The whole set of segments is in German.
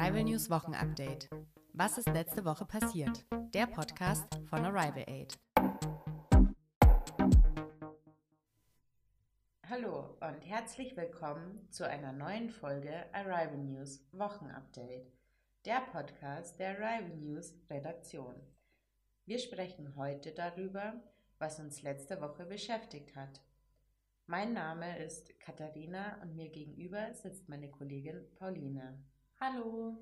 Arrival News Wochenupdate. Was ist letzte Woche passiert? Der Podcast von Arrival Aid. Hallo und herzlich willkommen zu einer neuen Folge Arrival News Wochenupdate, der Podcast der Arrival News Redaktion. Wir sprechen heute darüber, was uns letzte Woche beschäftigt hat. Mein Name ist Katharina und mir gegenüber sitzt meine Kollegin Pauline. Hallo.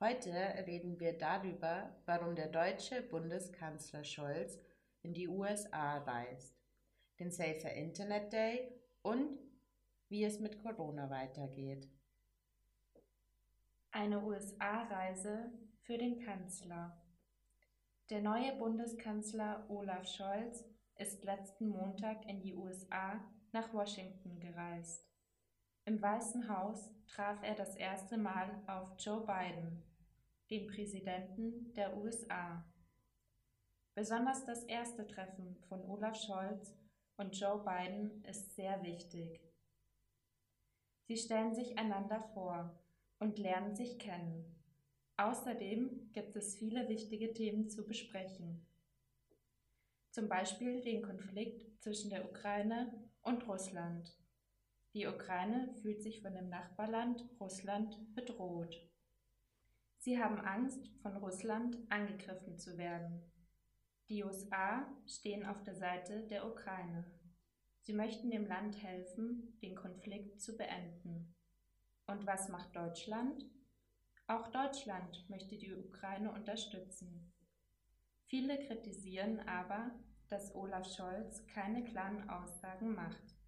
Heute reden wir darüber, warum der deutsche Bundeskanzler Scholz in die USA reist, den Safer Internet Day und wie es mit Corona weitergeht. Eine USA-Reise für den Kanzler. Der neue Bundeskanzler Olaf Scholz ist letzten Montag in die USA nach Washington gereist. Im Weißen Haus traf er das erste Mal auf Joe Biden, den Präsidenten der USA. Besonders das erste Treffen von Olaf Scholz und Joe Biden ist sehr wichtig. Sie stellen sich einander vor und lernen sich kennen. Außerdem gibt es viele wichtige Themen zu besprechen. Zum Beispiel den Konflikt zwischen der Ukraine und Russland. Die Ukraine fühlt sich von dem Nachbarland Russland bedroht. Sie haben Angst, von Russland angegriffen zu werden. Die USA stehen auf der Seite der Ukraine. Sie möchten dem Land helfen, den Konflikt zu beenden. Und was macht Deutschland? Auch Deutschland möchte die Ukraine unterstützen. Viele kritisieren aber, dass Olaf Scholz keine klaren Aussagen macht.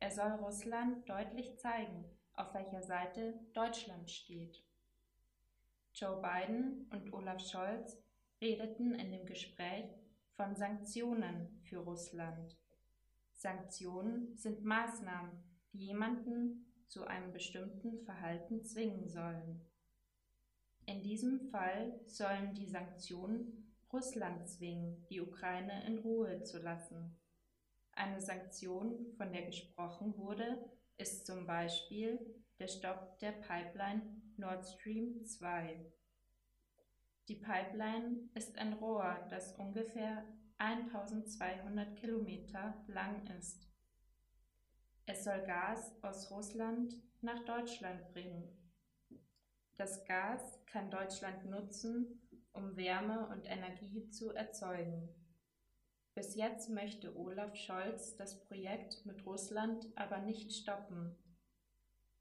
Er soll Russland deutlich zeigen, auf welcher Seite Deutschland steht. Joe Biden und Olaf Scholz redeten in dem Gespräch von Sanktionen für Russland. Sanktionen sind Maßnahmen, die jemanden zu einem bestimmten Verhalten zwingen sollen. In diesem Fall sollen die Sanktionen Russland zwingen, die Ukraine in Ruhe zu lassen. Eine Sanktion, von der gesprochen wurde, ist zum Beispiel der Stopp der Pipeline Nord Stream 2. Die Pipeline ist ein Rohr, das ungefähr 1200 Kilometer lang ist. Es soll Gas aus Russland nach Deutschland bringen. Das Gas kann Deutschland nutzen, um Wärme und Energie zu erzeugen. Bis jetzt möchte Olaf Scholz das Projekt mit Russland aber nicht stoppen,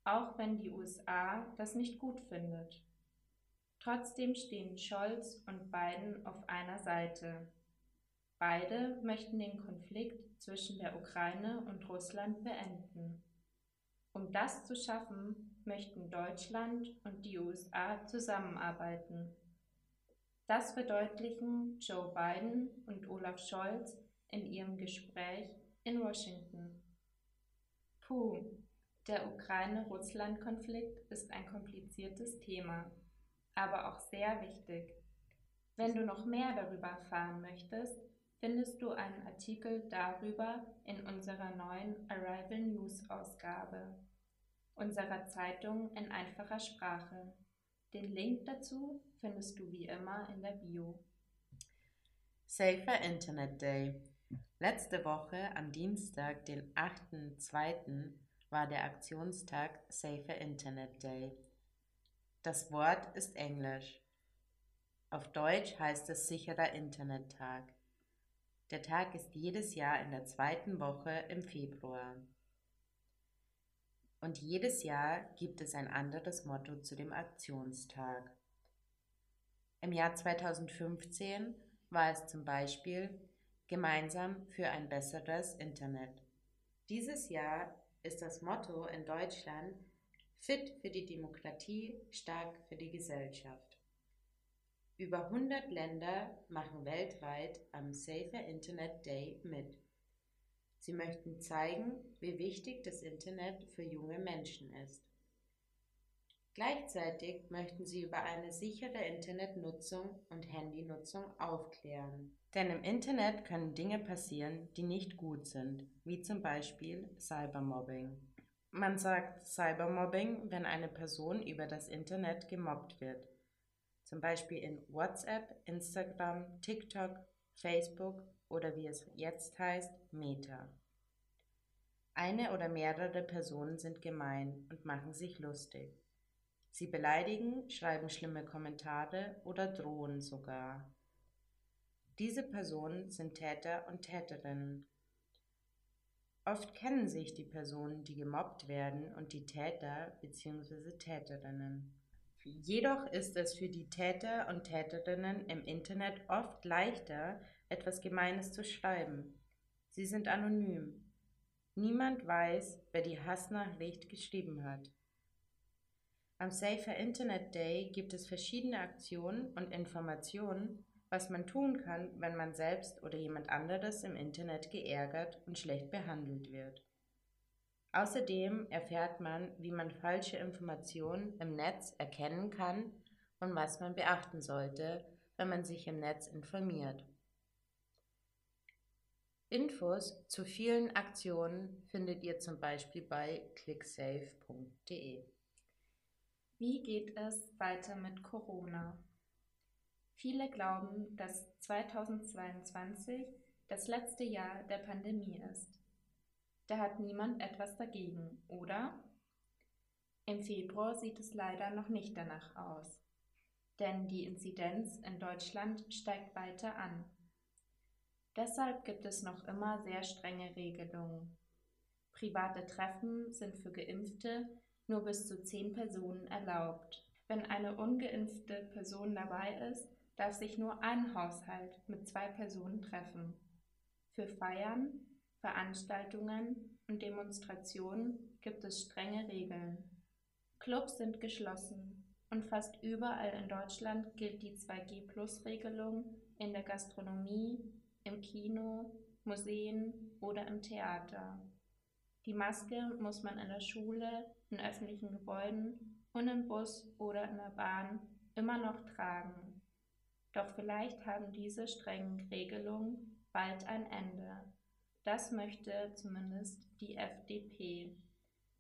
auch wenn die USA das nicht gut findet. Trotzdem stehen Scholz und Biden auf einer Seite. Beide möchten den Konflikt zwischen der Ukraine und Russland beenden. Um das zu schaffen, möchten Deutschland und die USA zusammenarbeiten. Das verdeutlichen Joe Biden und Olaf Scholz in ihrem Gespräch in Washington. Puh, der Ukraine-Russland-Konflikt ist ein kompliziertes Thema, aber auch sehr wichtig. Wenn du noch mehr darüber erfahren möchtest, findest du einen Artikel darüber in unserer neuen Arrival News Ausgabe, unserer Zeitung in einfacher Sprache. Den Link dazu findest du wie immer in der Bio. Safer Internet Day. Letzte Woche am Dienstag, den 8.2., war der Aktionstag Safer Internet Day. Das Wort ist Englisch. Auf Deutsch heißt es sicherer Internettag. Der Tag ist jedes Jahr in der zweiten Woche im Februar. Und jedes Jahr gibt es ein anderes Motto zu dem Aktionstag. Im Jahr 2015 war es zum Beispiel Gemeinsam für ein besseres Internet. Dieses Jahr ist das Motto in Deutschland Fit für die Demokratie, stark für die Gesellschaft. Über 100 Länder machen weltweit am Safer Internet Day mit. Sie möchten zeigen, wie wichtig das Internet für junge Menschen ist. Gleichzeitig möchten sie über eine sichere Internetnutzung und Handynutzung aufklären. Denn im Internet können Dinge passieren, die nicht gut sind, wie zum Beispiel Cybermobbing. Man sagt Cybermobbing, wenn eine Person über das Internet gemobbt wird. Zum Beispiel in WhatsApp, Instagram, TikTok, Facebook oder wie es jetzt heißt, Meta. Eine oder mehrere Personen sind gemein und machen sich lustig. Sie beleidigen, schreiben schlimme Kommentare oder drohen sogar. Diese Personen sind Täter und Täterinnen. Oft kennen sich die Personen, die gemobbt werden, und die Täter bzw. Täterinnen. Jedoch ist es für die Täter und Täterinnen im Internet oft leichter, etwas Gemeines zu schreiben. Sie sind anonym. Niemand weiß, wer die Hassnachricht geschrieben hat. Am Safer Internet Day gibt es verschiedene Aktionen und Informationen, was man tun kann, wenn man selbst oder jemand anderes im Internet geärgert und schlecht behandelt wird. Außerdem erfährt man, wie man falsche Informationen im Netz erkennen kann und was man beachten sollte, wenn man sich im Netz informiert. Infos zu vielen Aktionen findet ihr zum Beispiel bei clicksafe.de. Wie geht es weiter mit Corona? Viele glauben, dass 2022 das letzte Jahr der Pandemie ist. Da hat niemand etwas dagegen, oder? Im Februar sieht es leider noch nicht danach aus, denn die Inzidenz in Deutschland steigt weiter an. Deshalb gibt es noch immer sehr strenge Regelungen. Private Treffen sind für Geimpfte nur bis zu zehn Personen erlaubt. Wenn eine ungeimpfte Person dabei ist, darf sich nur ein Haushalt mit zwei Personen treffen. Für Feiern, Veranstaltungen und Demonstrationen gibt es strenge Regeln. Clubs sind geschlossen und fast überall in Deutschland gilt die 2G-Plus-Regelung in der Gastronomie, im Kino, Museen oder im Theater. Die Maske muss man in der Schule, in öffentlichen Gebäuden und im Bus oder in der Bahn immer noch tragen. Doch vielleicht haben diese strengen Regelungen bald ein Ende. Das möchte zumindest die FDP.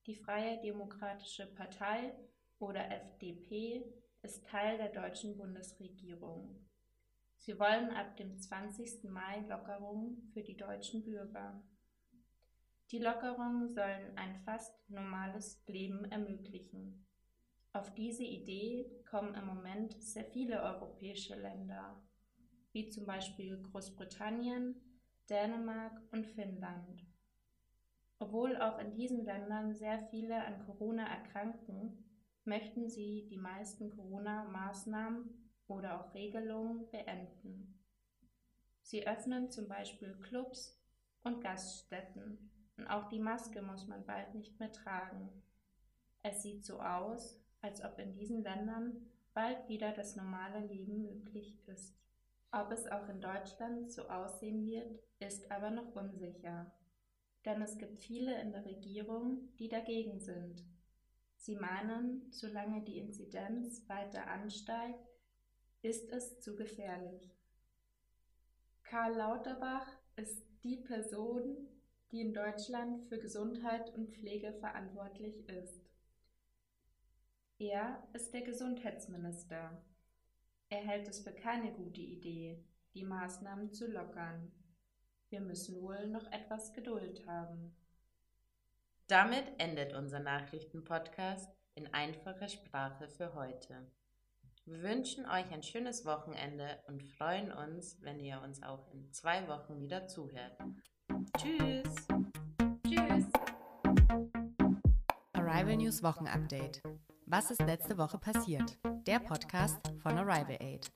Die Freie Demokratische Partei oder FDP ist Teil der deutschen Bundesregierung. Sie wollen ab dem 20. Mai Lockerungen für die deutschen Bürger. Die Lockerungen sollen ein fast normales Leben ermöglichen. Auf diese Idee kommen im Moment sehr viele europäische Länder, wie zum Beispiel Großbritannien, Dänemark und Finnland. Obwohl auch in diesen Ländern sehr viele an Corona erkranken, möchten sie die meisten Corona-Maßnahmen oder auch Regelungen beenden. Sie öffnen zum Beispiel Clubs und Gaststätten und auch die Maske muss man bald nicht mehr tragen. Es sieht so aus, als ob in diesen Ländern bald wieder das normale Leben möglich ist. Ob es auch in Deutschland so aussehen wird, ist aber noch unsicher. Denn es gibt viele in der Regierung, die dagegen sind. Sie meinen, solange die Inzidenz weiter ansteigt, ist es zu gefährlich. Karl Lauterbach ist die Person, die in Deutschland für Gesundheit und Pflege verantwortlich ist. Er ist der Gesundheitsminister. Er hält es für keine gute Idee, die Maßnahmen zu lockern. Wir müssen wohl noch etwas Geduld haben. Damit endet unser Nachrichtenpodcast in einfacher Sprache für heute. Wir wünschen euch ein schönes Wochenende und freuen uns, wenn ihr uns auch in zwei Wochen wieder zuhört. Tschüss! Tschüss! Arrival News Wochenupdate. Was ist letzte Woche passiert? Der Podcast von Arrival Aid.